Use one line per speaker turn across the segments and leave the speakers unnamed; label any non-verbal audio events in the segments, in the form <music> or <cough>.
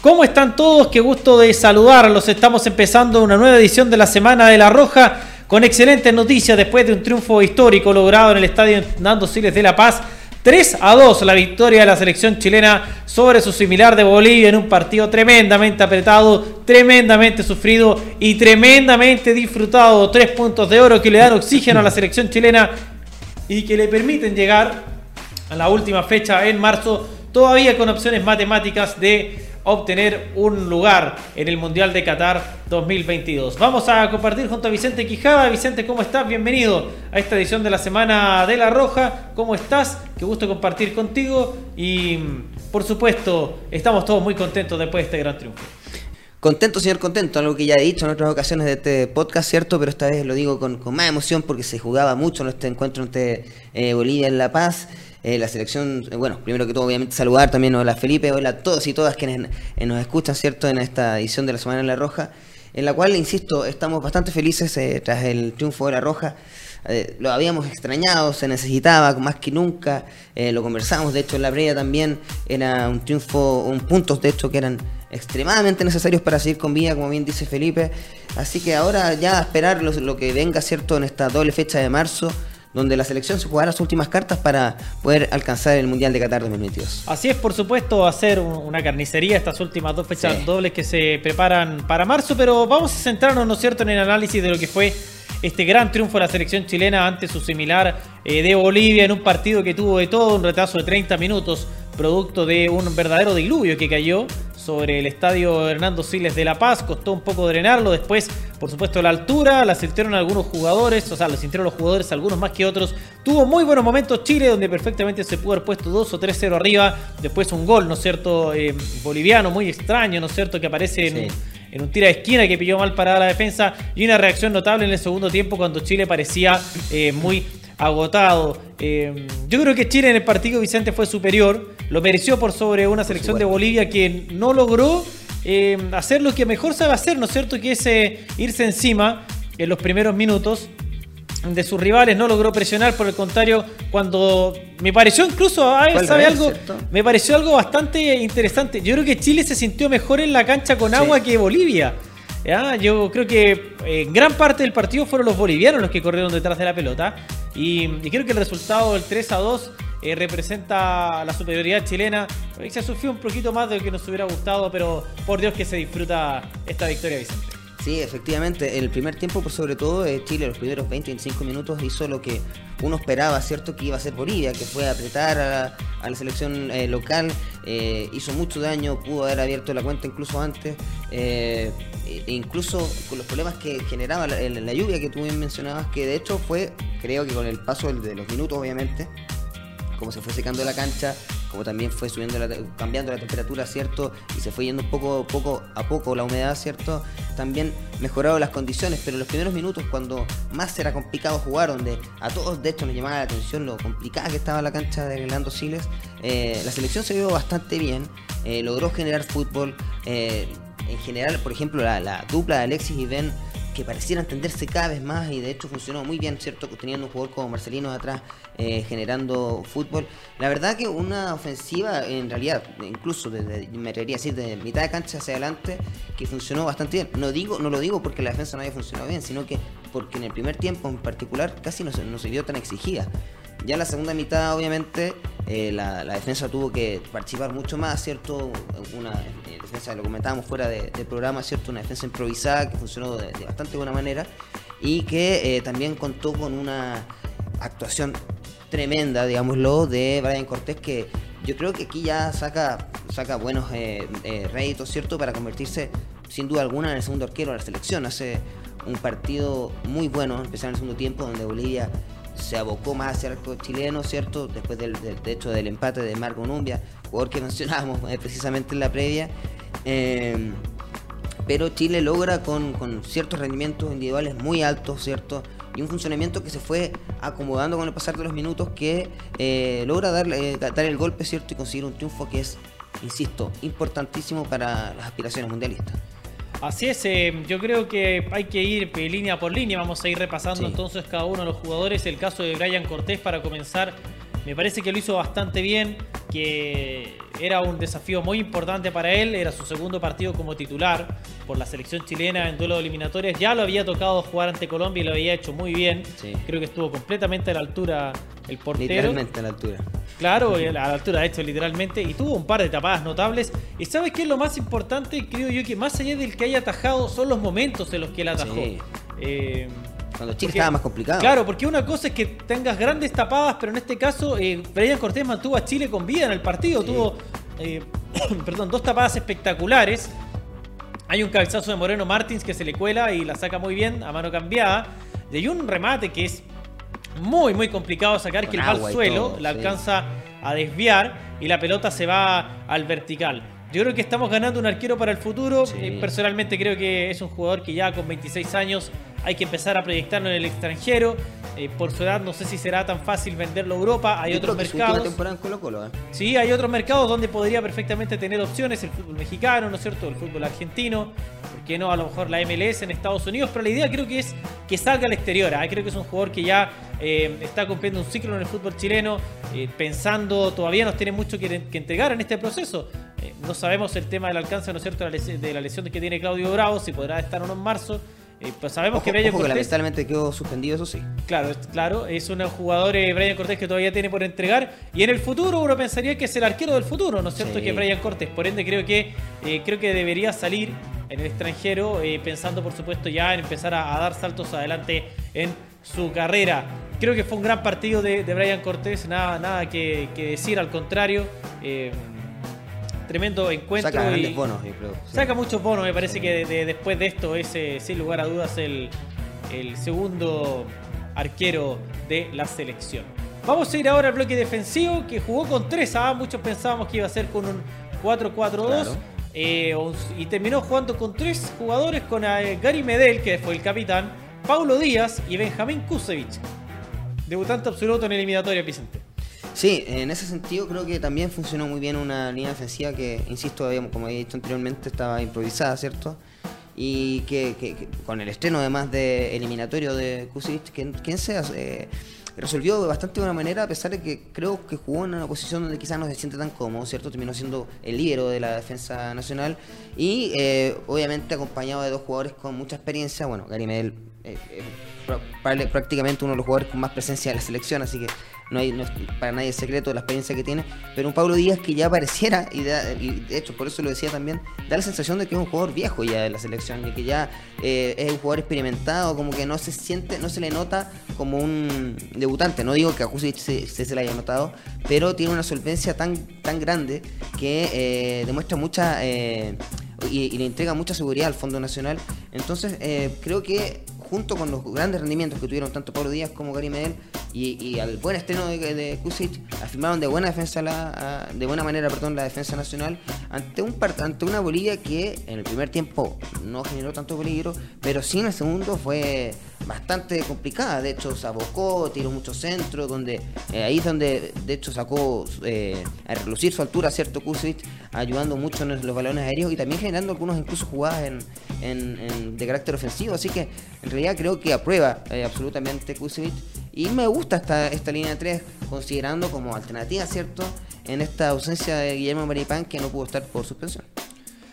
¿Cómo están todos? Qué gusto de saludarlos. Estamos empezando una nueva edición de la Semana de la Roja con excelentes noticias después de un triunfo histórico logrado en el Estadio Nando Siles de La Paz. 3 a 2 la victoria de la selección chilena sobre su similar de Bolivia en un partido tremendamente apretado, tremendamente sufrido y tremendamente disfrutado. Tres puntos de oro que le dan oxígeno a la selección chilena y que le permiten llegar a la última fecha en marzo, todavía con opciones matemáticas de obtener un lugar en el Mundial de Qatar 2022. Vamos a compartir junto a Vicente Quijada. Vicente, ¿cómo estás? Bienvenido a esta edición de la Semana de la Roja. ¿Cómo estás? Qué gusto compartir contigo y por supuesto estamos todos muy contentos después de este gran triunfo.
Contento, señor contento, algo que ya he dicho en otras ocasiones de este podcast, ¿cierto? Pero esta vez lo digo con, más emoción porque se jugaba mucho en este encuentro entre eh, Bolivia en La Paz. Eh, la selección, eh, bueno, primero que todo, obviamente saludar también a Felipe, hola a todos y todas quienes eh, nos escuchan, ¿cierto?, en esta edición de la Semana en la Roja, en la cual, insisto, estamos bastante felices tras el triunfo de la Roja. Lo habíamos extrañado, se necesitaba más que nunca, lo conversamos, de hecho, en la previa también era un triunfo, un puntos, de hecho, que eran extremadamente necesarios para seguir con vida, como bien dice Felipe. Así que ahora ya esperar lo, lo que venga, ¿cierto?, en esta doble fecha de marzo donde la selección se jugará las últimas cartas para poder alcanzar el Mundial de Qatar 2022.
Así es, por supuesto, hacer una carnicería estas últimas dos fechas dobles que se preparan para marzo, pero vamos a centrarnos, ¿no es cierto?, en el análisis de lo que fue este gran triunfo de la selección chilena ante su similar eh, de Bolivia en un partido que tuvo de todo un retraso de 30 minutos, producto de un verdadero diluvio que cayó sobre el estadio Hernando Siles de La Paz. Costó un poco drenarlo. Después, por supuesto, la altura la sintieron algunos jugadores, o sea, la sintieron los jugadores, algunos más que otros. Tuvo muy buenos momentos Chile, donde perfectamente se pudo haber puesto 2 o 3-0 arriba. Después un gol, ¿no es cierto? Eh, boliviano, muy extraño, ¿no es cierto? Que aparece en, un tira de esquina que pilló mal parada la defensa. Y una reacción notable en el segundo tiempo cuando Chile parecía eh, muy agotado. Eh, yo creo que Chile en el partido Vicente fue superior, lo mereció por sobre una selección de Bolivia que no logró eh, hacer lo que mejor sabe hacer, ¿no es cierto? Que es eh, irse encima en los primeros minutos de sus rivales, no logró presionar, por el contrario, cuando me pareció incluso, ¿sabe algo? Me pareció algo bastante interesante. Yo creo que Chile se sintió mejor en la cancha con agua que Bolivia. Yo creo que en gran parte del partido fueron los bolivianos los que corrieron detrás de la pelota. Y, creo que el resultado del 3 a 2 eh, representa la superioridad chilena. Se sufrió un poquito más de lo que nos hubiera gustado, pero por Dios que se disfruta esta victoria, Vicente.
Sí, efectivamente, el primer tiempo, por sobre todo, eh, Chile, los primeros 20-25 minutos, hizo lo que uno esperaba, ¿cierto? Que iba a ser Bolivia, que fue apretar a, la selección eh, local, hizo mucho daño, pudo haber abierto la cuenta incluso antes, e incluso con los problemas que generaba la, la, lluvia que tú bien mencionabas, que de hecho fue creo que con el paso de los minutos, obviamente, como se fue secando la cancha, como también fue subiendo cambiando la temperatura, ¿cierto? Y se fue yendo poco, poco a poco la humedad, ¿cierto? También mejoraron las condiciones, pero en los primeros minutos, cuando más era complicado jugar, donde a todos de hecho nos llamaba la atención lo complicada que estaba la cancha de Orlando Siles, eh, la selección se vio bastante bien, eh, logró generar fútbol. Eh, en general, por ejemplo, la, la dupla de Alexis y Ben que pareciera entenderse cada vez más y de hecho funcionó muy bien, ¿cierto? Teniendo un jugador como Marcelino atrás eh, generando fútbol. La verdad que una ofensiva, en realidad, incluso desde, me atrevería a decir, de mitad de cancha hacia adelante, que funcionó bastante bien. No, digo, no lo digo porque la defensa no haya funcionado bien, sino que porque en el primer tiempo en particular casi no no se vio tan exigida. Ya en la segunda mitad, obviamente, eh, la, defensa tuvo que participar mucho más, ¿cierto? Una eh, defensa, lo comentábamos fuera del programa, ¿cierto? Una defensa improvisada que funcionó de, bastante buena manera y que eh, también contó con una actuación tremenda, digámoslo, de Brian Cortés que yo creo que aquí ya saca, saca buenos réditos, ¿cierto? Para convertirse sin duda alguna en el segundo arquero de la selección. Hace un partido muy bueno, empezar en el segundo tiempo, donde Bolivia se abocó más hacia el arco chileno, ¿cierto? Después del, hecho del empate de Marco Numbia, jugador que <laughs> mencionábamos eh, precisamente en la previa. Em, pero Chile logra con, ciertos rendimientos individuales muy altos, ¿cierto? Y un funcionamiento que se fue acomodando con el pasar de los minutos que eh, logra darle, eh, dar el golpe, ¿cierto? Y conseguir un triunfo que es, insisto, importantísimo para las aspiraciones mundialistas.
Así es, eh, yo creo que hay que ir línea por línea, vamos a ir repasando entonces cada uno de los jugadores. El caso de Brian Cortés para comenzar, me parece que lo hizo bastante bien, que era un desafío muy importante para él, era su segundo partido como titular por la selección chilena en duelo de eliminatorias. Ya lo había tocado jugar ante Colombia y lo había hecho muy bien. Creo que estuvo completamente a la altura el portero.
Literalmente a la altura.
Claro, a la altura, de hecho, literalmente. Y tuvo un par de tapadas notables. Y ¿sabes qué es lo más importante? Creo yo que más allá del que haya atajado, son los momentos en los que él atajó.
Eh, cuando Chile estaba más complicado.
Claro, porque una cosa es que tengas grandes tapadas, pero en este caso, eh, Brian Cortés mantuvo a Chile con vida en el partido. Tuvo, eh, <coughs> perdón, dos tapadas espectaculares. Hay un cabezazo de Moreno Martins que se le cuela y la saca muy bien a mano cambiada. Y hay un remate que es muy, muy complicado sacar, que el al suelo la alcanza a desviar y la pelota se va al vertical. Yo creo que estamos ganando un arquero para el futuro. Eh, personalmente creo que es un jugador que ya con 26 años hay que empezar a proyectarlo en el extranjero. Eh, por su edad no sé si será tan fácil venderlo a Europa. Hay otros mercados. ¿eh? Sí, hay otros mercados donde podría perfectamente tener opciones. El fútbol mexicano, ¿no es cierto? El fútbol argentino. ¿Por qué no? A lo mejor la MLS en Estados Unidos. Pero la idea creo que es que salga al exterior. ¿ah? Creo que es un jugador que ya está cumpliendo un ciclo en el fútbol chileno. pensando, todavía nos tiene mucho que, que entregar en este proceso. no sabemos el tema del alcance, ¿no es cierto?, de la lesión que tiene Claudio Bravo, si podrá estar o no en marzo. Eh, pues sabemos que Brian Cortés.
lamentablemente quedó suspendido, eso sí.
Claro, claro, es un jugador eh, Brian Cortés que todavía tiene por entregar. Y en el futuro uno pensaría que es el arquero del futuro, ¿no es cierto? Que Brian Cortés. Por ende, creo que eh, creo que debería salir en el extranjero, pensando por supuesto ya en empezar a, dar saltos adelante en su carrera. Creo que fue un gran partido de, Brian Cortés, nada, nada que, que decir, al contrario tremendo encuentro.
Saca y bonos,
Saca muchos bonos, me parece que después de esto es, sin lugar a dudas, el, segundo arquero de la selección. Vamos a ir ahora al bloque defensivo que jugó con tres. Ah, muchos pensábamos que iba a ser con un 4-4-2. Eh, y terminó jugando con tres jugadores: con eh, Gary Medel, que fue el capitán, Paulo Díaz y Benjamín Kusevich. Debutante absoluto en eliminatoria, Vicente.
Sí, en ese sentido creo que también funcionó muy bien una línea defensiva que, insisto, como he dicho anteriormente, estaba improvisada, ¿cierto? Y que, con el estreno además de eliminatorio de Kusic, quien, sea, eh, resolvió de bastante buena manera, a pesar de que creo que jugó en una posición donde quizás no se siente tan cómodo, ¿cierto? Terminó siendo el lídero de la defensa nacional y eh, obviamente acompañado de dos jugadores con mucha experiencia, bueno, Gary Medel eh, prácticamente uno de los jugadores con más presencia de la selección, así que no, hay, para nadie secreto la experiencia que tiene, pero un Pablo Díaz que ya pareciera, y de, hecho por eso lo decía también, da la sensación de que es un jugador viejo ya de la selección, y que ya eh, es un jugador experimentado, como que no se siente, no se le nota como un debutante, no digo que a Kusic se, se, le haya notado, pero tiene una solvencia tan, tan grande que eh, demuestra mucha... Eh, y, y, le entrega mucha seguridad al Fondo Nacional. Entonces, creo que junto con los grandes rendimientos que tuvieron tanto Pablo Díaz como Gary Medel y, al buen estreno de, de Kusic, afirmaron de buena defensa la, de buena manera perdón, la defensa nacional ante un ante una Bolivia que en el primer tiempo no generó tanto peligro, pero sí en el segundo fue bastante complicada. De hecho, se abocó, tiró muchos centros, donde eh, ahí es donde de hecho sacó eh, a relucir su altura, cierto Kusic, ayudando mucho en los balones aéreos y también generando algunos incluso jugadas en, de carácter ofensivo. Así que en realidad creo que aprueba eh, absolutamente Kusevich y me gusta esta, esta línea de 3 considerando como alternativa, ¿cierto? En esta ausencia de Guillermo Maripán que no pudo estar por suspensión.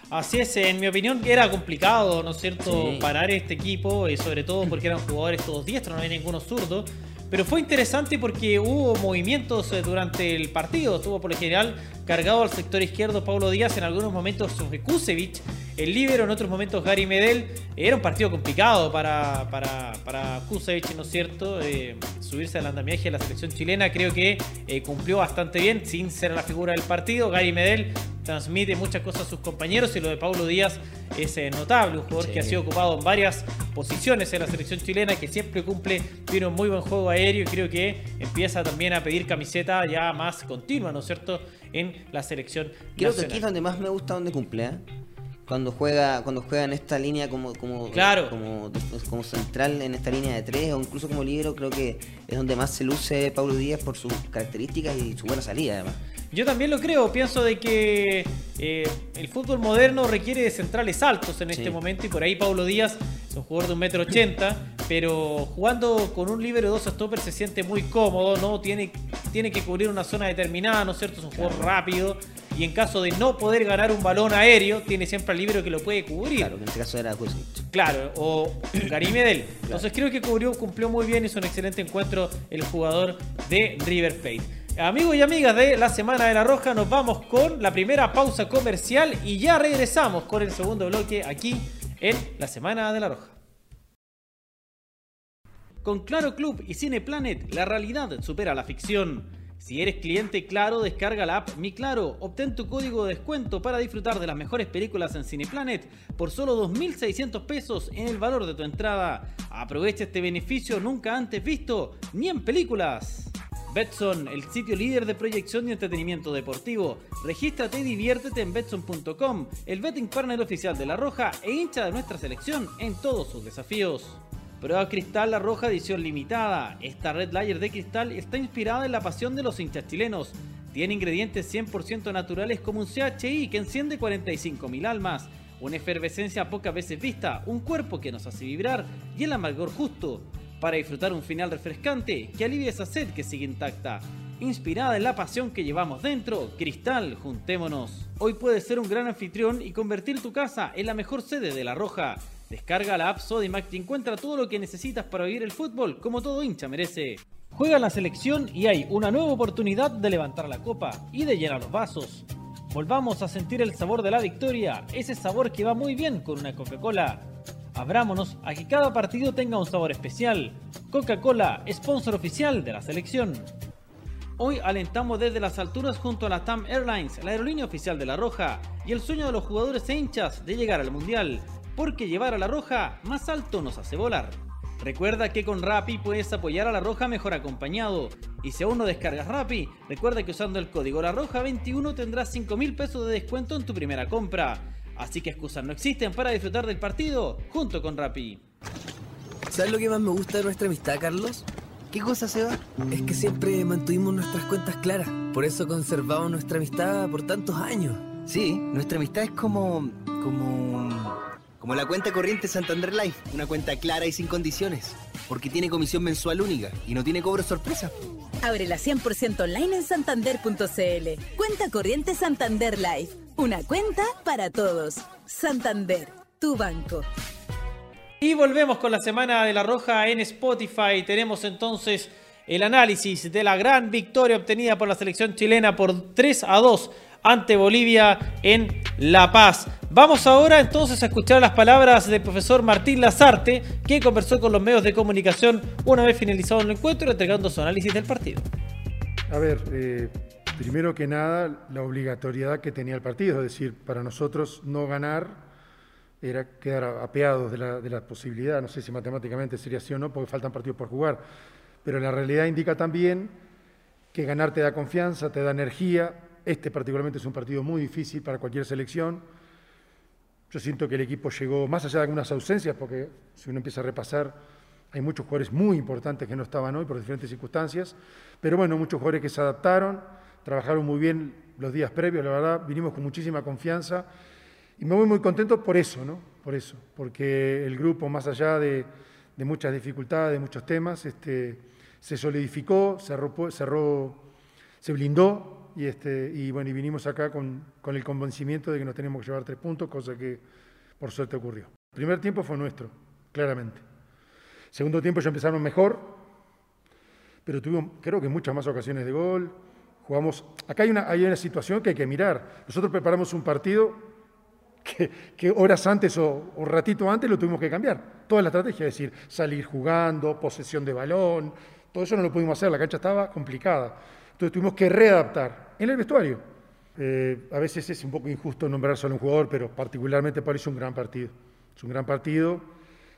Así es, en mi opinión era complicado, ¿no es cierto?, parar este equipo, y eh, sobre todo porque eran jugadores todos diestros, no había ninguno zurdo. Pero fue interesante porque hubo movimientos eh, durante el partido. Estuvo por lo general cargado al sector izquierdo Pablo Díaz, en algunos momentos Kusevich, el líbero, en otros momentos Gary Medel. Era un partido complicado para, para, para Kusevich, ¿no es cierto? Eh, subirse al andamiaje de la selección chilena creo que eh, cumplió bastante bien sin ser la figura del partido. Gary Medel transmite muchas cosas a sus compañeros y lo de Pablo Díaz es notable, un jugador que ha sido ocupado en varias posiciones en la selección chilena, que siempre cumple, tiene un muy buen juego aéreo y creo que empieza también a pedir camiseta ya más continua, ¿no es cierto?, en la selección
Creo que aquí es donde más me gusta donde cumple, ¿eh? Cuando juega, cuando juega en esta línea como, como, como, como, central en esta línea de tres o incluso como libro, creo que es donde más se luce Pablo Díaz por sus características y su buena salida además.
Yo también lo creo, pienso de que eh, el fútbol moderno requiere de centrales altos en este momento y por ahí Pablo Díaz es un jugador de un metro ochenta, pero jugando con un libero de dos stoppers se siente muy cómodo, ¿no? Tiene, tiene que cubrir una zona determinada, ¿no es cierto? Es un juego rápido. Y en caso de no poder ganar un balón aéreo, tiene siempre al libero que lo puede cubrir.
Claro, que en este caso era
Claro, o <clears throat> Gary Medel. Entonces creo que cubrió, cumplió muy bien, hizo un excelente encuentro el jugador de River Plate. Amigos y amigas de la Semana de la Roja, nos vamos con la primera pausa comercial y ya regresamos con el segundo bloque aquí en la Semana de la Roja. Con Claro Club y Cine Planet, la realidad supera la ficción. Si eres cliente Claro, descarga la app Mi Claro, obtén tu código de descuento para disfrutar de las mejores películas en Cineplanet por solo 2.600 pesos en el valor de tu entrada. Aprovecha este beneficio nunca antes visto, ni en películas. Betson, el sitio líder de proyección y entretenimiento deportivo. Regístrate y diviértete en Betson.com, el betting partner oficial de La Roja e hincha de nuestra selección en todos sus desafíos. Prueba Cristal La Roja edición limitada. Esta Red Layer de cristal está inspirada en la pasión de los hinchas chilenos. Tiene ingredientes 100% naturales como un CHI que enciende 45.000 almas, una efervescencia pocas veces vista, un cuerpo que nos hace vibrar y el amargor justo, para disfrutar un final refrescante que alivie esa sed que sigue intacta. Inspirada en la pasión que llevamos dentro, Cristal, juntémonos. Hoy puedes ser un gran anfitrión y convertir tu casa en la mejor sede de La Roja. Descarga la app Sodimac y encuentra todo lo que necesitas para vivir el fútbol como todo hincha merece. Juega la selección y hay una nueva oportunidad de levantar la copa y de llenar los vasos. Volvamos a sentir el sabor de la victoria, ese sabor que va muy bien con una Coca-Cola. Abrámonos a que cada partido tenga un sabor especial. Coca-Cola, sponsor oficial de la selección. Hoy alentamos desde las alturas junto a la TAM Airlines, la aerolínea oficial de La Roja, y el sueño de los jugadores e hinchas de llegar al Mundial porque llevar a la roja más alto nos hace volar. Recuerda que con Rappi puedes apoyar a la roja mejor acompañado. Y si aún no descargas Rappi, recuerda que usando el código La Roja 21 tendrás 5 mil pesos de descuento en tu primera compra. Así que excusas no existen para disfrutar del partido junto con Rappi.
¿Sabes lo que más me gusta de nuestra amistad, Carlos?
¿Qué cosa, se va?
Es que siempre mantuvimos nuestras cuentas claras. Por eso conservamos nuestra amistad por tantos años.
Sí, nuestra amistad es como. como. Como la cuenta corriente Santander Life, una cuenta clara y sin condiciones, porque tiene comisión mensual única y no tiene cobro sorpresa.
Ábrela 100% online en santander.cl. Cuenta corriente Santander Life, una cuenta para todos. Santander, tu banco.
Y volvemos con la semana de la Roja en Spotify. Tenemos entonces el análisis de la gran victoria obtenida por la selección chilena por 3 a 2 ante Bolivia en La Paz. Vamos ahora entonces a escuchar las palabras del profesor Martín Lazarte, que conversó con los medios de comunicación una vez finalizado el encuentro, entregando su análisis del partido.
A ver, eh, primero que nada, la obligatoriedad que tenía el partido, es decir, para nosotros no ganar era quedar apeados de la, de la posibilidad, no sé si matemáticamente sería así o no, porque faltan partidos por jugar, pero la realidad indica también que ganar te da confianza, te da energía, este particularmente es un partido muy difícil para cualquier selección. Yo siento que el equipo llegó, más allá de algunas ausencias, porque si uno empieza a repasar, hay muchos jugadores muy importantes que no estaban hoy por diferentes circunstancias, pero bueno, muchos jugadores que se adaptaron, trabajaron muy bien los días previos, la verdad, vinimos con muchísima confianza y me voy muy contento por eso, ¿no? Por eso, porque el grupo, más allá de, muchas dificultades, de muchos temas, este, se solidificó, cerró, cerró, se blindó y, este, y, bueno, y vinimos acá con, con, el convencimiento de que nos teníamos que llevar tres puntos, cosa que por suerte ocurrió. El primer tiempo fue nuestro, claramente. Segundo tiempo ya empezaron mejor, pero tuvimos creo que muchas más ocasiones de gol. Jugamos. Acá hay una, hay una situación que hay que mirar. Nosotros preparamos un partido que, que horas antes o, o, ratito antes lo tuvimos que cambiar. Toda la estrategia, es decir, salir jugando, posesión de balón, todo eso no lo pudimos hacer, la cancha estaba complicada. Entonces tuvimos que readaptar en el vestuario. Eh, a veces es un poco injusto nombrar solo un jugador, pero particularmente para un gran partido. Es un gran partido.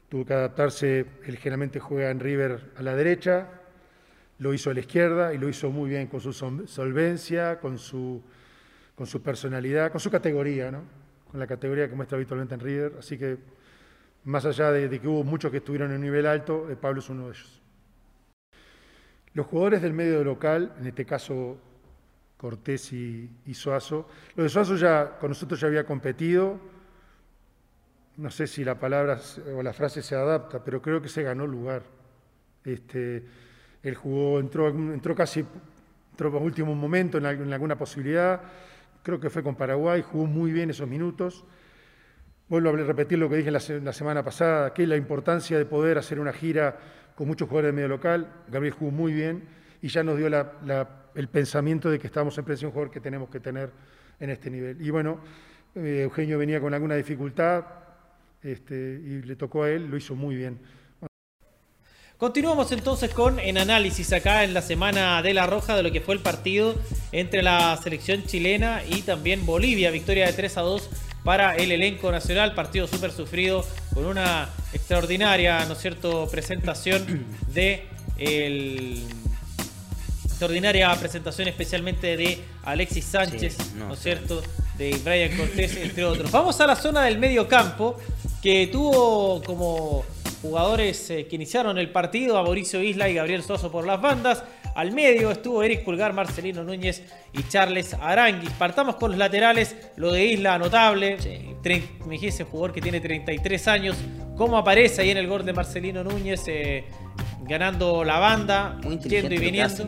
Tuvo que adaptarse, él generalmente juega en River a la derecha, lo hizo a la izquierda y lo hizo muy bien con su solvencia, con su, con su personalidad, con su categoría, ¿no? con la categoría que muestra habitualmente en River. Así que, más allá de, de que hubo muchos que estuvieron en un nivel alto, eh, Pablo es uno de ellos. Los jugadores del medio local, en este caso Cortés y, Suazo, lo de Suazo ya con nosotros ya había competido, no sé si la palabra o la frase se adapta, pero creo que se ganó lugar. Este, él jugó, entró, entró casi, entró en último momento en, alguna posibilidad, creo que fue con Paraguay, jugó muy bien esos minutos. Vuelvo a repetir lo que dije la, semana pasada, que la importancia de poder hacer una gira con muchos jugadores de medio local. Gabriel jugó muy bien y ya nos dio el pensamiento de que estamos en presencia de un jugador que tenemos que tener en este nivel. Y bueno, eh, Eugenio venía con alguna dificultad este, y le tocó a él, lo hizo muy bien.
Continuamos entonces con en análisis acá en la semana de la Roja de lo que fue el partido entre la selección chilena y también Bolivia. Victoria de 3 a 2 para el elenco nacional. Partido súper sufrido con una extraordinaria, ¿no es cierto?, presentación de el extraordinaria presentación especialmente de Alexis Sánchez, no, es cierto? De Brian Cortés, entre otros. Vamos a la zona del medio campo, que tuvo como jugadores eh, que iniciaron el partido a Mauricio Isla y Gabriel Soso por las bandas. Al medio estuvo Eric Pulgar, Marcelino Núñez y Charles Aranguis. Partamos con los laterales. Lo de Isla, notable. Me dijiste, jugador que tiene 33 años. ¿Cómo aparece ahí en el gol de Marcelino Núñez? Eh, ganando la banda, yendo y viniendo.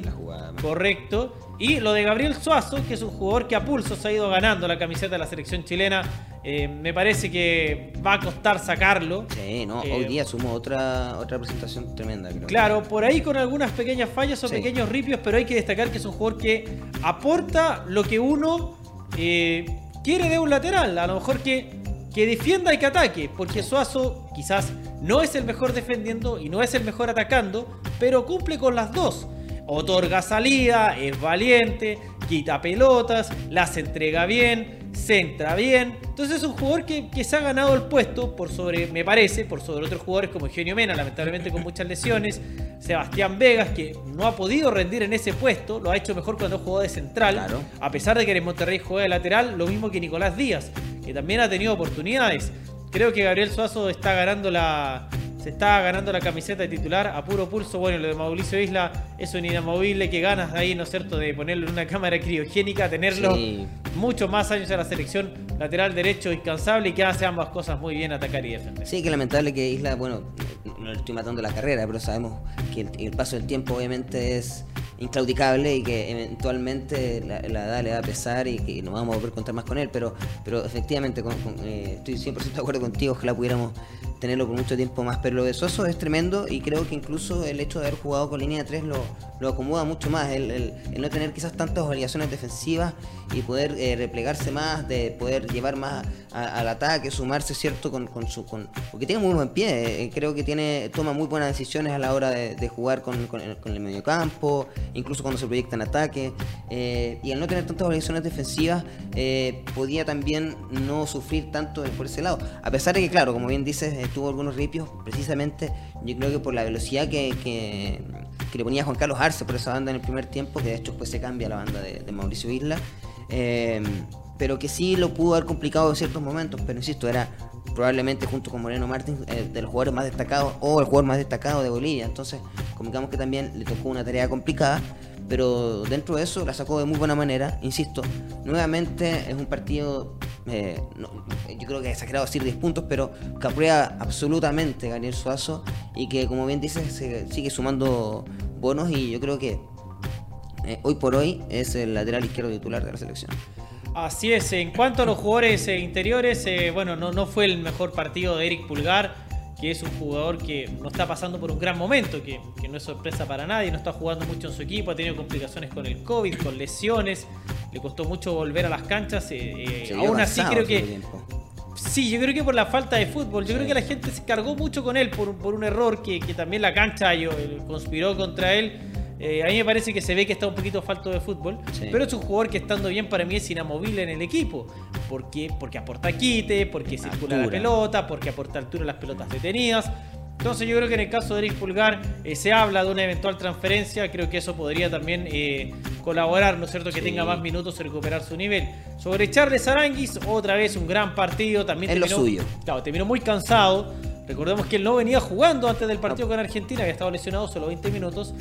Correcto. Y lo de Gabriel Suazo, que es un jugador que a pulso se ha ido ganando la camiseta de la selección chilena. Eh, me parece que va a costar sacarlo.
Sí, no, hoy eh, día sumó otra, otra presentación tremenda.
Claro, por ahí con algunas pequeñas fallas o pequeños ripios, pero hay que destacar que es un jugador que aporta lo que uno eh, quiere de un lateral. A lo mejor que, que defienda y que ataque, porque Suazo quizás no es el mejor defendiendo y no es el mejor atacando, pero cumple con las dos. Otorga salida, es valiente, quita pelotas, las entrega bien, centra bien. Entonces es un jugador que, se ha ganado el puesto por sobre, me parece, por sobre otros jugadores como Eugenio Mena, lamentablemente con muchas lesiones. Sebastián Vegas, que no ha podido rendir en ese puesto, lo ha hecho mejor cuando jugó de central. A pesar de que en Monterrey juega de lateral, lo mismo que Nicolás Díaz, que también ha tenido oportunidades. Creo que Gabriel Suazo está ganando la, se está ganando la camiseta de titular a puro pulso. Bueno, lo de Mauricio Isla es un inamovible que ganas de ahí, ¿no es cierto?, de ponerlo en una <laughs> cámara criogénica, tenerlo muchos más años en la selección lateral derecho incansable y que hace ambas cosas muy bien, atacar y defender.
Sí, que lamentable que Isla, bueno, no le estoy matando la carrera, pero sabemos que el, paso del tiempo obviamente es inclaudicable y que eventualmente la, edad le va a pesar y que no vamos a poder contar más con él, pero, pero efectivamente eh, estoy 100% de acuerdo contigo, ojalá pudiéramos tenerlo por mucho tiempo más. Pero lo de Soso es tremendo y creo que incluso el hecho de haber jugado con línea 3 lo, lo acomoda mucho más. El, no tener quizás tantas obligaciones defensivas y poder eh, replegarse más, de poder llevar más al ataque, sumarse, ¿cierto? Con, con su, con, porque tiene muy buen pie. Eh, creo que tiene toma muy buenas decisiones a la hora de, jugar con, con, con el mediocampo, incluso cuando se proyecta en ataque. Eh, y al no tener tantas obligaciones defensivas, podía también no sufrir tanto por ese lado. A pesar de que, claro, como bien dices, tuvo algunos ripios, precisamente yo creo que por la velocidad que, que, le ponía Juan Carlos Arce por esa banda en el primer tiempo, que de hecho después se cambia la banda de, Mauricio Isla, eh, pero que sí lo pudo haber complicado en ciertos momentos, pero insisto, era probablemente junto con Moreno Martín eh, de los jugadores más destacados o el jugador más destacado de Bolivia, entonces comunicamos que también le tocó una tarea complicada, pero dentro de eso la sacó de muy buena manera, insisto, nuevamente es un partido eh, yo creo que es exagerado decir 10 puntos, pero que absolutamente Daniel Suazo y que, como bien dices, sigue sumando bonos y yo creo que eh, hoy por hoy es el lateral izquierdo titular de la selección.
Así es, en cuanto a los jugadores eh, interiores, bueno, no, no fue el mejor partido de Eric Pulgar que es un jugador que no está pasando por un gran momento, que, que, no es sorpresa para nadie, no está jugando mucho en su equipo, ha tenido complicaciones con el COVID, con lesiones, le costó mucho volver a las canchas. Eh, eh, aún así creo que... Sí, yo creo que por la falta de fútbol. Yo creo que la gente se cargó mucho con él por, por un error que, que, también la cancha yo, conspiró contra él. Eh, a mí me parece que se ve que está un poquito falto de fútbol, pero es un jugador que estando bien para mí es inamovible en el equipo. porque Porque aporta quite, porque circula la pelota, porque aporta altura a las pelotas detenidas. Entonces yo creo que en el caso de Eric Pulgar eh, se habla de una eventual transferencia, creo que eso podría también eh, colaborar, ¿no es cierto?, que tenga más minutos y recuperar su nivel. Sobre Charles Aranguis, otra vez un gran partido, también
es lo suyo.
Claro, terminó muy cansado. Recordemos que él no venía jugando antes del partido con Argentina, había estado lesionado solo 20 minutos.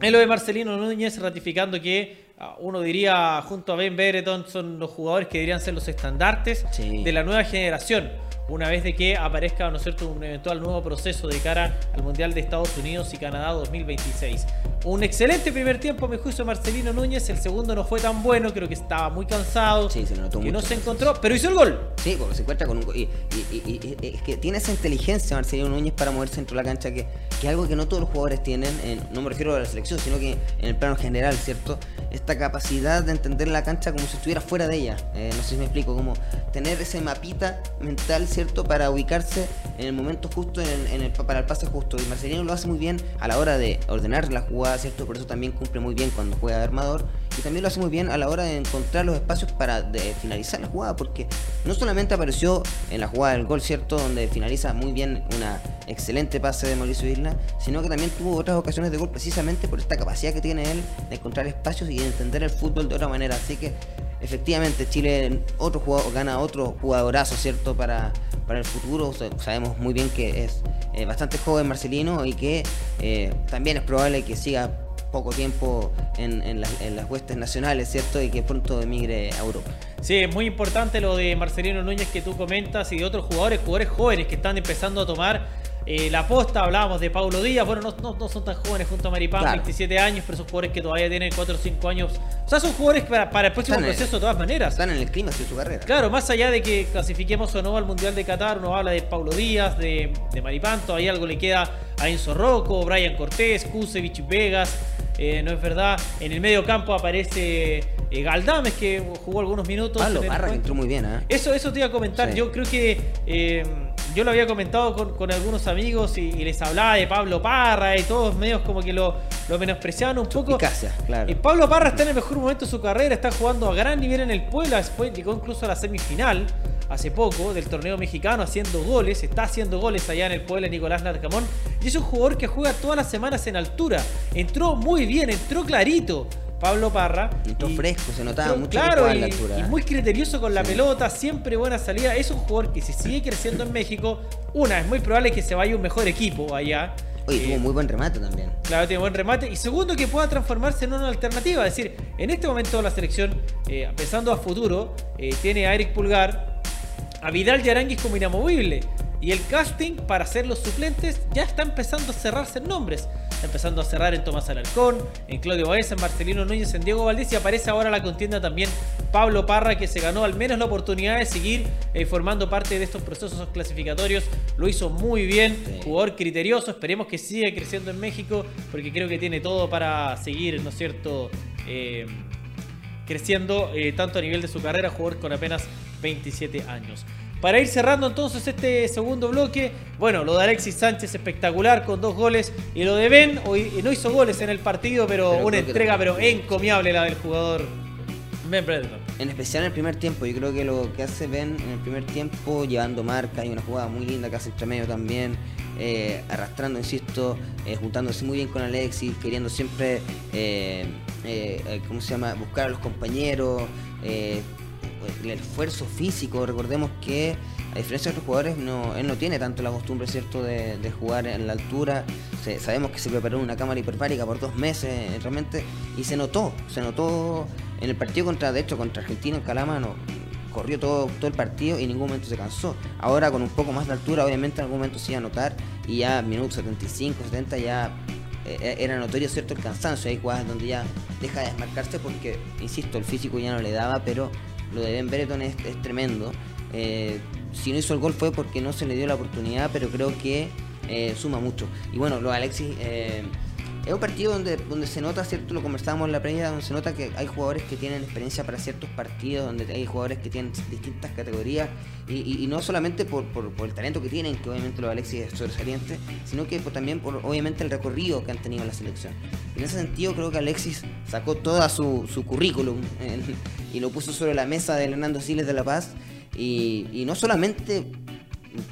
En lo de Marcelino Núñez ratificando que ah, uno diría junto a Ben Bereton son los jugadores que deberían ser los estandartes de la nueva generación una vez de que aparezca, ¿no es cierto?, un eventual nuevo proceso de cara al Mundial de Estados Unidos y Canadá 2026. Un excelente primer tiempo, me juicio, Marcelino Núñez. El segundo no fue tan bueno, creo que estaba muy cansado.
Sí, se notó
que no se encontró, pero hizo el gol.
Sí, porque se encuentra con un... Y, y- y- y- es que tiene esa inteligencia Marcelino Núñez para moverse dentro de la cancha, que, que es algo que no todos los jugadores tienen, en- no me refiero a la selección, sino que en el plano general, ¿cierto? Esta capacidad de entender la cancha como si estuviera fuera de ella. Eh, no sé si me explico, como tener ese mapita mental, ¿cierto? Para ubicarse en el momento justo, en, en el, para el pase justo. Y Marcelino lo hace muy bien a la hora de ordenar la jugada, ¿cierto? Por eso también cumple muy bien cuando juega de armador. Y también lo hace muy bien a la hora de encontrar los espacios para finalizar la jugada, porque no solamente apareció en la jugada del gol, ¿cierto? Donde finaliza muy bien una excelente pase de Mauricio Isla, sino que también tuvo otras ocasiones de gol precisamente por esta capacidad que tiene él de encontrar espacios y de entender el fútbol de otra manera. Así que efectivamente Chile otro jugador, gana otro jugadorazo, ¿cierto? Para, para el futuro. Sa- Sabemos muy bien que es eh, bastante joven Marcelino y que eh, también es probable que siga poco tiempo en, las, en huestes nacionales, ¿cierto? Y que pronto emigre a Europa.
Sí, es muy importante lo de Marcelino Núñez que tú comentas y de otros jugadores, jugadores jóvenes que están empezando a tomar eh, la posta. Hablábamos de Paulo Díaz, bueno, no, no- no son tan jóvenes junto a Maripán,
Claro.
27 años, pero son jugadores que todavía tienen 4 o 5 años. O sea, son jugadores para, para el próximo
Están
proceso de todas maneras.
Están en el clima de su carrera.
Claro, más allá de que clasifiquemos o no al Mundial de Qatar, uno habla de Paulo Díaz, de, de Maripán, todavía algo le queda a Enzo Rocco, Brian Cortés, Kusevich Vegas, eh, no es verdad. En el medio campo aparece eh, Galdames, que jugó algunos minutos.
Pablo Parra que entró muy bien, ¿eh?
Eso, eso te iba a comentar.
Sí.
Yo creo que eh, yo lo había comentado con, con algunos amigos y, y les hablaba de Pablo Parra y todos medios como que lo, lo menospreciaban un poco.
Suspicacia, claro.
Y Pablo Parra está en el mejor momento de su carrera, está jugando a gran nivel en el Puebla, después llegó incluso a la semifinal hace poco del torneo mexicano haciendo goles, está haciendo goles allá en el Puebla Nicolás Larcamón y es un jugador que juega todas las semanas en altura. Entró muy bien, entró clarito. Pablo Parra. Y-
fresco, se notaba mucho
Claro, y,
la altura,
y muy criterioso con la
Sí.
pelota, siempre buena salida. Es un jugador que si sigue creciendo en México, una, es muy probable que se vaya un mejor equipo allá.
Oye,
Eh,
tuvo muy buen remate también.
Claro, tiene buen remate. Y segundo, que pueda transformarse en una alternativa. Es decir, en este momento la selección, eh, pensando a futuro, eh, tiene a Eric Pulgar, a Vidal y Aranguis como inamovible. Y el casting para ser los suplentes ya está empezando a cerrarse en nombres. Está empezando a cerrar en Tomás Alarcón, en Claudio Baez, en Marcelino Núñez, en Diego Valdés y aparece ahora la contienda también Pablo Parra que se ganó al menos la oportunidad de seguir eh, formando parte de estos procesos clasificatorios. Lo hizo muy bien,
Sí.
jugador criterioso, esperemos que siga creciendo en México porque creo que tiene todo para seguir, ¿no es cierto? Eh, creciendo eh, tanto a nivel de su carrera, jugador con apenas 27 años. Para ir cerrando entonces este segundo bloque, bueno, lo de Alexis Sánchez espectacular con dos goles y lo de Ben, hoy no hizo goles en el partido, pero,
Pero
una
que
entrega pero encomiable la del jugador Ben Bredeman.
En especial en el primer tiempo, yo creo que lo que hace Ben en el primer tiempo, llevando marca, hay una jugada muy linda que hace entre medio también, eh, arrastrando, insisto, eh, juntándose muy bien con Alexis, queriendo siempre, eh, ¿cómo se llama?, buscar a los compañeros, el esfuerzo físico, recordemos que a diferencia de otros jugadores, no, él no tiene tanto la costumbre, ¿cierto?, de, jugar en la altura. Sabemos que se preparó una cámara hiperbárica por dos meses, eh, realmente, y se notó, se notó en el partido contra, de hecho, contra Argentina en Calama, no, corrió todo, todo el partido y en ningún momento se cansó. Ahora con un poco más de altura, obviamente en algún momento se iba a notar, y ya minutos 75, 70 ya eh, era notorio cierto el cansancio, hay jugadas donde ya deja de desmarcarse porque, insisto, el físico ya no le daba, pero lo de Ben Brereton es, tremendo. Eh, si no hizo el gol fue porque no se le dio la oportunidad, pero creo que eh, suma mucho. Y bueno, lo de Alexis, eh, es un partido donde, donde se nota, ¿cierto? Lo conversábamos en la previa, donde se nota que hay jugadores que tienen experiencia para ciertos partidos, donde hay jugadores que tienen distintas categorías, y, no solamente por, por- el talento que tienen, que obviamente lo Alexis es sobresaliente, sino que también por obviamente el recorrido que han tenido en la selección. En ese sentido creo que Alexis sacó toda su, currículum y lo puso sobre la mesa de Hernando Siles de La Paz, y no solamente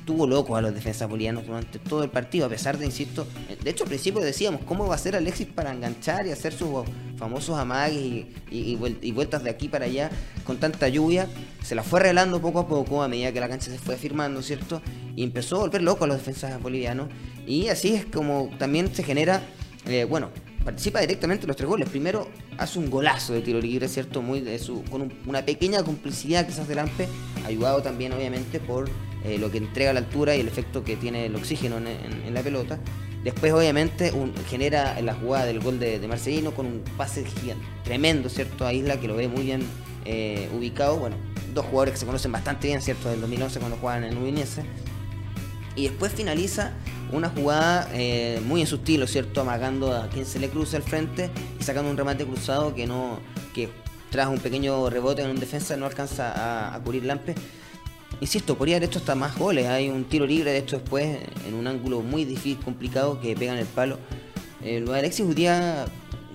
tuvo loco a los defensas bolivianos durante todo el partido, a pesar de, insisto, de hecho al principio decíamos cómo va a ser Alexis para enganchar y hacer sus famosos amagues y, y- y vuel- y vueltas de aquí para allá con tanta lluvia, se la fue arreglando poco a poco a medida que la cancha se fue afirmando, ¿cierto? Y empezó a volver loco a los defensas bolivianos y así es como también se genera, eh, bueno, participa directamente en los tres goles. Primero hace un golazo de tiro libre, ¿cierto? Muy de su, con un- una pequeña complicidad quizás del Ampe, ayudado también obviamente por eh, lo que entrega la altura y el efecto que tiene el oxígeno en, la pelota. Después, obviamente, genera la jugada del gol de, Marcelino con un pase tremendo, ¿cierto? A Isla, que lo ve muy bien eh, ubicado. Bueno, dos jugadores que se conocen bastante bien, ¿cierto? Del 2011 cuando jugaban en Udinese. Y después finaliza una jugada eh, muy en su estilo, ¿cierto? Amagando a quien se le cruza al frente y sacando un remate cruzado que no que tras un pequeño rebote en un defensa no alcanza a, cubrir Lampe. Insisto, podría haber hecho hasta más goles. Hay un tiro libre de esto después en un ángulo muy difícil, complicado, que pega en el palo. Eh, de Alexis Gutiérrez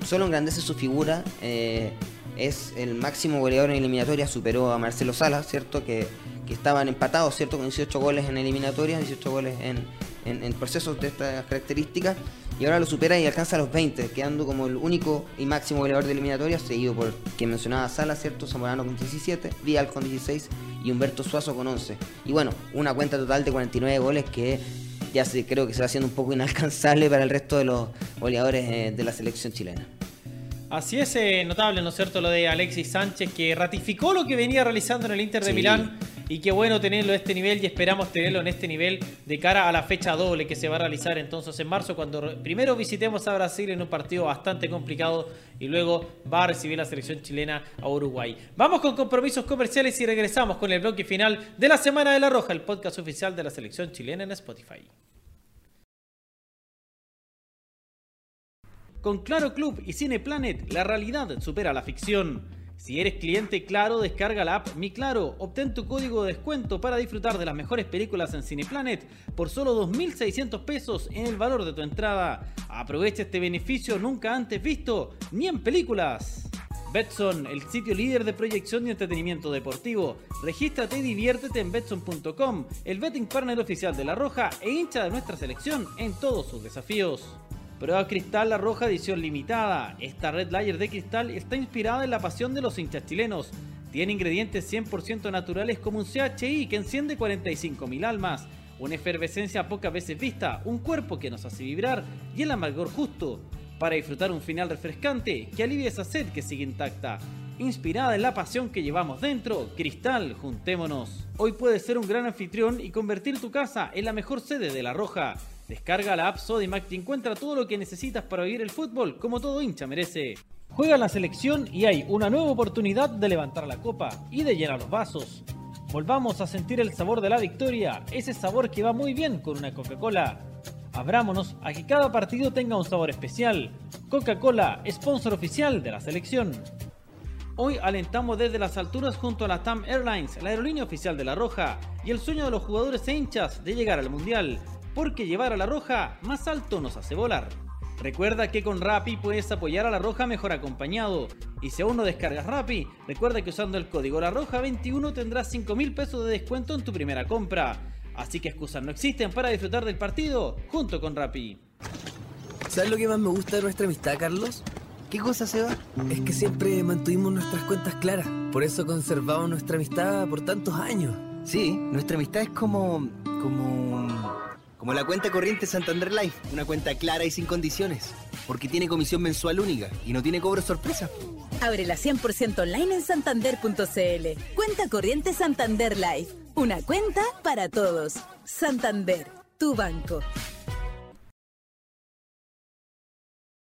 solo engrandece su figura. Eh, es el máximo goleador en eliminatoria, superó a Marcelo Salas, ¿cierto? Que, que estaban empatados, ¿cierto? Con 18 goles en eliminatoria, 18 goles en, en, procesos de estas características y ahora lo supera y alcanza los 20, quedando como el único y máximo goleador de eliminatoria, seguido por quien mencionaba Sala, ¿cierto? Zamorano con 17, Vial con 16 y Humberto Suazo con 11. Y bueno, una cuenta total de 49 goles que ya se, creo que se va haciendo un poco inalcanzable para el resto de los goleadores eh, de la selección chilena.
Así es eh, notable, ¿no es cierto?, lo de Alexis Sánchez, que ratificó lo que venía realizando en el Inter de Milán y qué bueno tenerlo a este nivel y esperamos tenerlo en este nivel de cara a la fecha doble que se va a realizar entonces en marzo cuando primero visitemos a Brasil en un partido bastante complicado y luego va a recibir la selección chilena a Uruguay. Vamos con compromisos comerciales y regresamos con el bloque final de la Semana de la Roja, el podcast oficial de la selección chilena en Spotify. Con Claro Club y Cine Planet, la realidad supera la ficción. Si eres cliente Claro, descarga la app Mi Claro, obtén tu código de descuento para disfrutar de las mejores películas en Cineplanet por solo 2.600 pesos en el valor de tu entrada. Aprovecha este beneficio nunca antes visto, ni en películas. Betson, el sitio líder de proyección y entretenimiento deportivo. Regístrate y diviértete en betson.com, el betting partner oficial de La Roja e hincha de nuestra selección en todos sus desafíos. Prueba Cristal La Roja edición limitada. Esta Red Layer de cristal está inspirada en la pasión de los hinchas chilenos. Tiene ingredientes 100% naturales como un CHI que enciende 45.000 almas, una efervescencia pocas veces vista, un cuerpo que nos hace vibrar y el amargor justo, para disfrutar un final refrescante que alivie esa sed que sigue intacta. Inspirada en la pasión que llevamos dentro, Cristal, juntémonos. Hoy puedes ser un gran anfitrión y convertir tu casa en la mejor sede de La Roja. Descarga la app Sodimac y encuentra todo lo que necesitas para vivir el fútbol como todo hincha merece. Juega la selección y hay una nueva oportunidad de levantar la copa y de llenar los vasos. Volvamos a sentir el sabor de la victoria, ese sabor que va muy bien con una Coca-Cola. Abrámonos a que cada partido tenga un sabor especial. Coca-Cola, sponsor oficial de la selección. Hoy alentamos desde las alturas junto a la TAM Airlines, la aerolínea oficial de La Roja, y el sueño de los jugadores e hinchas de llegar al Mundial porque llevar a la roja más alto nos hace volar. Recuerda que con Rappi puedes apoyar a la roja mejor acompañado. Y si aún no descargas Rappi, recuerda que usando el código La Roja 21 tendrás 5 mil pesos de descuento en tu primera compra. Así que excusas no existen para disfrutar del partido junto con Rappi.
¿Sabes lo que más me gusta de nuestra amistad, Carlos?
¿Qué cosa, se va?
Es que siempre mantuvimos nuestras cuentas claras. Por eso conservamos nuestra amistad por tantos años.
Sí, nuestra amistad es como. como. Como la cuenta corriente Santander Life, una cuenta clara y sin condiciones, porque tiene comisión mensual única y no tiene cobro sorpresa.
Ábrela 100% online en santander.cl. Cuenta corriente Santander Life, una cuenta para todos. Santander, tu banco.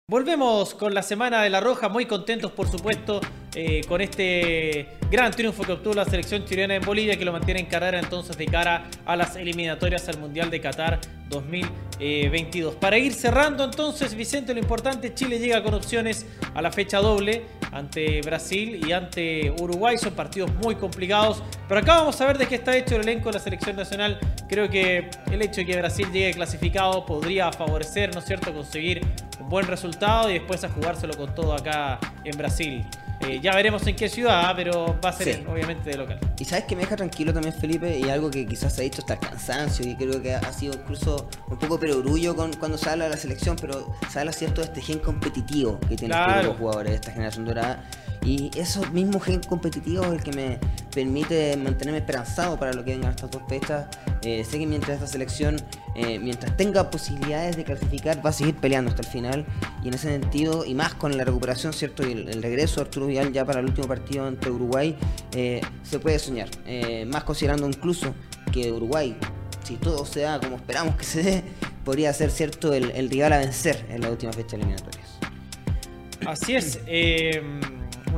Volvemos con la Semana de la Roja, muy contentos por supuesto eh, con este gran triunfo que obtuvo la selección chilena en Bolivia que lo mantiene en carrera entonces de cara a las eliminatorias al Mundial de Qatar 2022. Para ir cerrando entonces, Vicente, lo importante, Chile llega con opciones a la fecha doble ante Brasil y ante Uruguay. Son partidos muy complicados, pero acá vamos a ver de qué está hecho el elenco de la selección nacional. Creo que el hecho de que Brasil llegue clasificado podría favorecer, ¿no es cierto?, conseguir un buen resultado y después a jugárselo con todo acá en Brasil. Eh, ya veremos en qué ciudad, pero va a ser obviamente de local.
Y sabes que me deja tranquilo también Felipe y algo que quizás se ha dicho hasta el cansancio y creo que ha sido incluso un poco perogrullo con, cuando se habla de la selección, pero se habla cierto de este gen competitivo que tienen los jugadores de esta generación dorada Y eso mismo gen competitivo es el que me permite mantenerme esperanzado para lo que vengan estas dos fechas. Eh, sé que mientras esta selección, eh, mientras tenga posibilidades de clasificar, va a seguir peleando hasta el final. Y en ese sentido, y más con la recuperación, ¿cierto? Y el, regreso de Arturo Vidal ya para el último partido ante Uruguay, eh, se puede soñar. más considerando incluso que Uruguay, si todo se da como esperamos que se dé, podría ser, ¿cierto?, el, el rival a vencer en la última fecha eliminatorias.
Así es.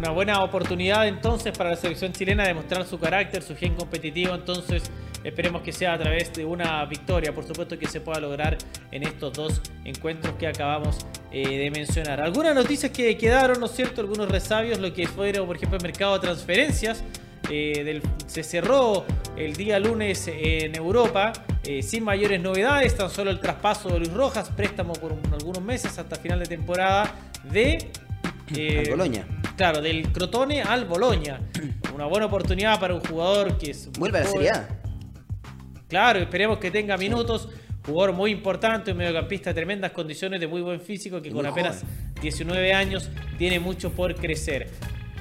Una buena oportunidad entonces para la selección chilena de mostrar su carácter, su gen competitivo. Entonces, Esperemos que sea a través de una victoria, por supuesto que se pueda lograr en estos dos encuentros que acabamos eh, de mencionar. Algunas noticias que quedaron, ¿no es cierto? Algunos resabios, lo que fueron, por ejemplo, el mercado de transferencias. Eh, se cerró el día lunes en Europa eh, sin mayores novedades, tan solo el traspaso de Luis Rojas, préstamo por algunos meses hasta final de temporada de <clears throat>
eh, Boloña.
Claro, del Crotone al Boloña. <clears throat> Una buena oportunidad para un jugador que es.
Vuelve a la Serie A.
Claro, esperemos que tenga minutos. Jugador muy importante, un mediocampista de tremendas condiciones, de muy buen físico, que con apenas 19 años tiene mucho por crecer.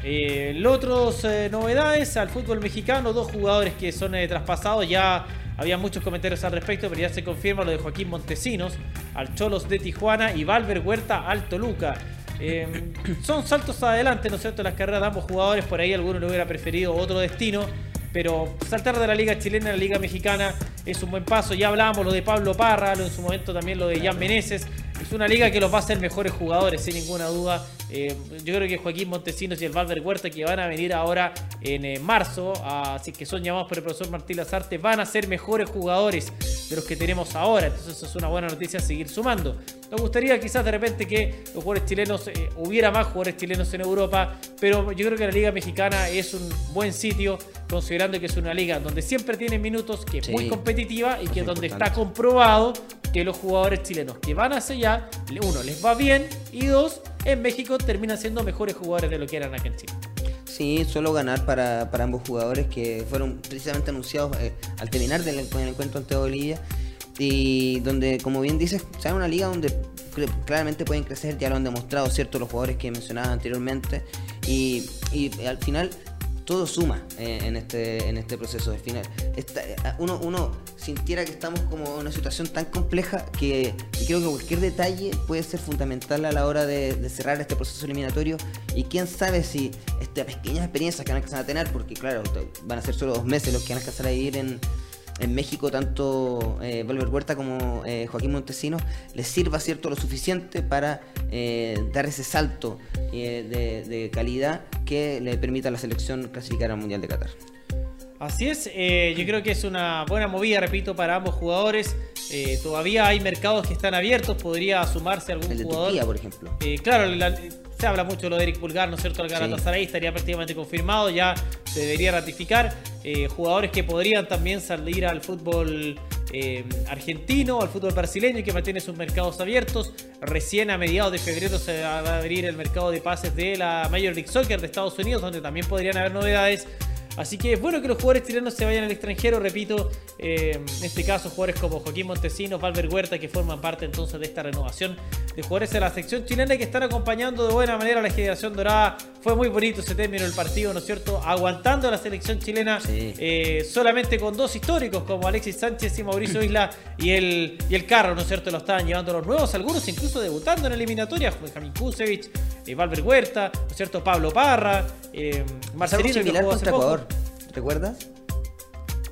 Eh, otros eh, novedades al fútbol mexicano, dos jugadores que son eh, traspasados, ya había muchos comentarios al respecto, pero ya se confirma lo de Joaquín Montesinos al Cholos de Tijuana y Valver Huerta al Toluca. Eh, son saltos adelante, ¿no es cierto?, las carreras de ambos jugadores, por ahí alguno lo hubiera preferido otro destino, pero saltar de la Liga Chilena a la Liga Mexicana es un buen paso. Ya hablábamos lo de Pablo Parra, lo en su momento también lo de Jan Meneses. Es una liga que los va a hacer mejores jugadores, sin ninguna duda. Eh, yo creo que Joaquín Montesinos y el Valver Huerta, que van a venir ahora en eh, marzo, así que son llamados por el profesor Martín Lazarte, van a ser mejores jugadores de los que tenemos ahora. Entonces, eso es una buena noticia seguir sumando. Nos gustaría quizás de repente que los jugadores chilenos, eh, hubiera más jugadores chilenos en Europa, pero yo creo que la Liga Mexicana es un buen sitio, considerando que es una liga donde siempre tienen minutos, que es muy competitiva y que donde está comprobado que los jugadores chilenos que van hacia allá, uno, les va bien y dos, en México terminan siendo mejores jugadores de lo que eran acá en Chile.
Sí, solo ganar para, ambos jugadores que fueron precisamente anunciados eh, al terminar del, encuentro ante Bolivia y donde, como bien dices, sea una liga donde claramente pueden crecer, ya lo han demostrado, ¿cierto? Los jugadores que mencionaba anteriormente y, y al final todo suma eh, en, este, en este proceso de final. Eh, uno, uno sintiera que estamos como en una situación tan compleja que creo que cualquier detalle puede ser fundamental a la hora de, cerrar este proceso eliminatorio y quién sabe si estas pequeñas experiencias que van a alcanzar a tener, porque claro, van a ser solo dos meses los que van a alcanzar a vivir en, en México tanto eh, Huerta como eh, Joaquín Montesinos les sirva cierto lo suficiente para dar ese salto de, calidad que le permita a la selección clasificar al Mundial de Qatar.
Así es, eh, yo creo que es una buena movida, repito, para ambos jugadores. Eh, todavía hay mercados que están abiertos, podría sumarse algún
el de
jugador.
Turquía, por ejemplo.
Eh, claro, se habla mucho de lo de Eric Pulgar, ¿no es cierto? El Galatasaray estaría prácticamente confirmado, ya se debería ratificar. jugadores que podrían también salir al fútbol argentino, al fútbol brasileño, que mantiene sus mercados abiertos. Recién a mediados de febrero se va a abrir el mercado de pases de la Major League Soccer de Estados Unidos, donde también podrían haber novedades. Así que es bueno que los jugadores chilenos se vayan al extranjero, repito, eh, en este caso jugadores como Joaquín Montesinos, Valver Huerta, que forman parte entonces de esta renovación de jugadores de la sección chilena que están acompañando de buena manera a la generación dorada. Fue muy bonito ese término el partido, ¿no es cierto? Aguantando a la selección chilena eh, solamente con dos históricos como Alexis Sánchez y Mauricio Isla y el, y el carro, ¿no es cierto? Lo estaban llevando los nuevos, algunos incluso debutando en eliminatoria, Benjamín Kusevich, eh, Valver Huerta, ¿no es cierto? Pablo Parra,
eh, Marcelino que contra Ecuador, ¿recuerdas?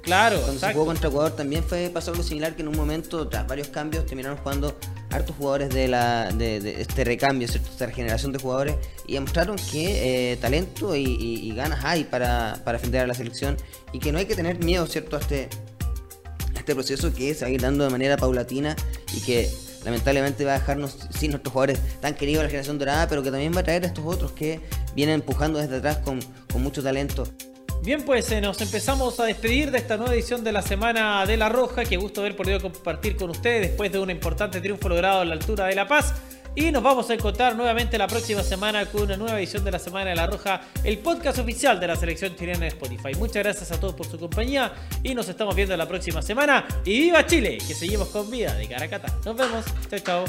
Claro,
Cuando se jugó contra Ecuador también fue pasó algo similar que en un momento, tras varios cambios, terminaron jugando hartos jugadores de, la, de, este recambio, ¿cierto? esta regeneración de jugadores, y demostraron que eh, talento y, ganas hay para, para defender a la selección y que no hay que tener miedo ¿cierto? a este, este proceso que se va a ir dando de manera paulatina y que lamentablemente va a dejarnos sin nuestros jugadores tan queridos de la generación dorada, pero que también va a traer a estos otros que vienen empujando desde atrás con, con mucho talento.
Bien, pues eh, nos empezamos a despedir de esta nueva edición de la Semana de la Roja. Qué gusto haber podido compartir con ustedes después de un importante triunfo logrado a la altura de La Paz. Y nos vamos a encontrar nuevamente la próxima semana con una nueva edición de la Semana de la Roja, el podcast oficial de la selección chilena de Spotify. Muchas gracias a todos por su compañía y nos estamos viendo la próxima semana. Y viva Chile, que seguimos con vida de Caracata. Nos vemos. Chao, chao.